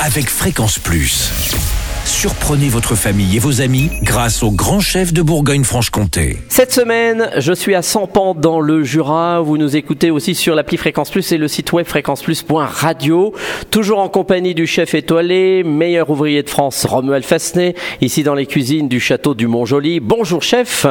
avec Fréquence Plus. Surprenez votre famille et vos amis grâce au grand chef de Bourgogne-Franche-Comté. Cette semaine, je suis à Sampan dans le Jura. Vous nous écoutez aussi sur l'appli Fréquence Plus et le site web fréquenceplus.radio. Toujours en compagnie du chef étoilé, meilleur ouvrier de France, Romuald Fasnet, ici dans les cuisines du château du Mont-Joli. Bonjour chef.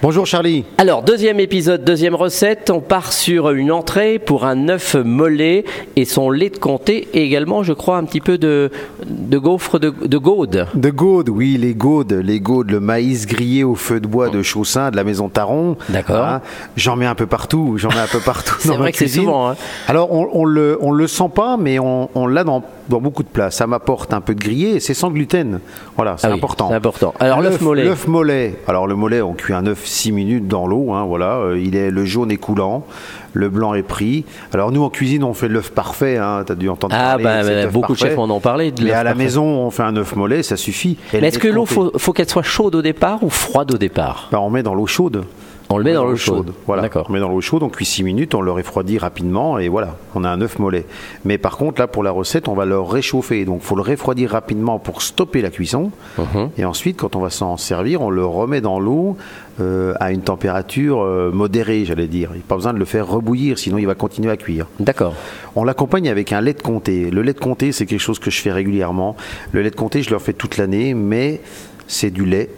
Bonjour Charlie. Alors, deuxième épisode, deuxième recette. On part sur une entrée pour un œuf mollet et son lait de comté et également, je crois, un petit peu de, de gaufre de, de gaude. De gaude, oui, les gaudes, les gaudes, le maïs grillé au feu de bois de Chaussin, de la maison Taron. D'accord. Hein, j'en mets un peu partout, j'en mets un peu partout. C'est vrai que c'est souvent, hein. Alors on, on le, on le sent pas, mais on, on l'a dans, dans beaucoup de plats. Ça m'apporte un peu de grillé et c'est sans gluten. Voilà, c'est Ah oui, important. c'est important. Alors, l'œuf mollet. L'œuf mollet. Alors le mollet, on cuit un œuf 6 minutes dans l'eau. Hein, voilà, Euh, il est le jaune est coulant, le blanc est pris. Alors nous en cuisine, on fait l'œuf parfait. Hein, T'as dû entendre Ah, parler bah, de bah, beaucoup de chefs m'en ont parlé. de Mais l'œuf à la parfait. maison, on fait un œuf mollet, ça suffit. Mais est-ce que l'eau, faut, faut qu'elle soit chaude au départ ou froide au départ? Ben, on met dans l'eau chaude. On le met dans l'eau chaude. Voilà. D'accord. On met dans l'eau chaude, on cuit 6 minutes, on le refroidit rapidement et voilà, on a un œuf mollet. Mais par contre, là, pour la recette, on va le réchauffer. Donc, il faut le refroidir rapidement pour stopper la cuisson. Mhm. Et ensuite, quand on va s'en servir, on le remet dans l'eau euh, à une température euh, modérée, j'allais dire. Il n'y a pas besoin de le faire rebouillir, sinon il va continuer à cuire. D'accord. On l'accompagne avec un lait de comté. Le lait de comté, c'est quelque chose que je fais régulièrement. Le lait de comté, je le fais toute l'année, mais c'est du lait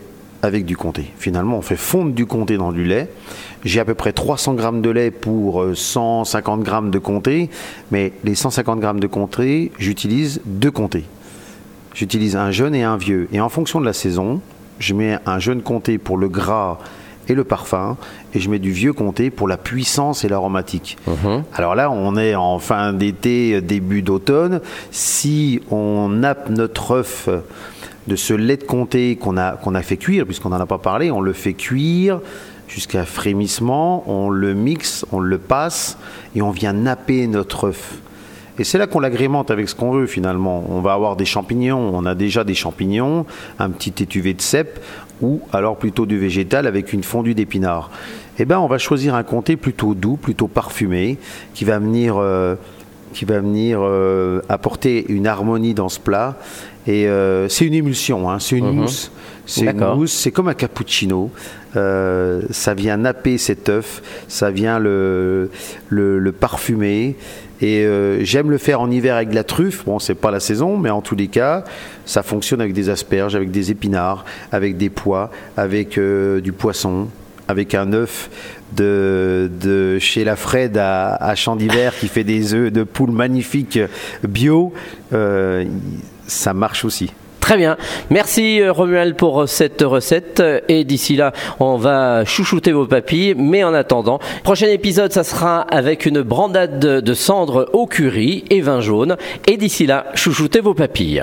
avec du comté. Finalement, on fait fondre du comté dans du lait. J'ai à peu près 300 grammes de lait pour euh, 150 grammes de comté, mais les 150 grammes de comté, j'utilise deux comtés. J'utilise un jeune et un vieux. Et en fonction de la saison, je mets un jeune comté pour le gras et le parfum, et je mets du vieux comté pour la puissance et l'aromatique. Alors là, on est en fin d'été, début d'automne. Si on nappe notre œuf de ce lait de comté qu'on a, a fait cuire, puisqu'on n'en a pas parlé, on le fait cuire jusqu'à frémissement, on le mixe, on le passe, et on vient napper notre œuf. Et c'est là qu'on l'agrémente avec ce qu'on veut finalement. On va avoir des champignons, on a déjà des champignons, un petit étuvé de cèpe, ou alors plutôt du végétal avec une fondue d'épinards. Eh ben, on va choisir un comté plutôt doux, plutôt parfumé, qui va venir, euh, qui va venir euh, apporter une harmonie dans ce plat. Et euh, c'est une émulsion, hein, c'est une mousse. C'est une mousse, c'est comme un cappuccino. Euh, ça vient napper cet œuf, ça vient le, le, le parfumer. Et j'aime le faire en hiver avec de la truffe. Bon, c'est pas la saison, mais en tous les cas, ça fonctionne avec des asperges, avec des épinards, avec des pois, avec du poisson, avec un œuf de, chez la Fred à, à Champ d'hiver qui fait des œufs de poule magnifiques bio. Euh, ça marche aussi. Très bien. Merci euh, Romuald pour euh, cette recette. Et d'ici là, on va chouchouter vos papilles. Mais en attendant, prochain épisode, ça sera avec une brandade de de cendres au curry et vin jaune. Et d'ici là, chouchoutez vos papilles.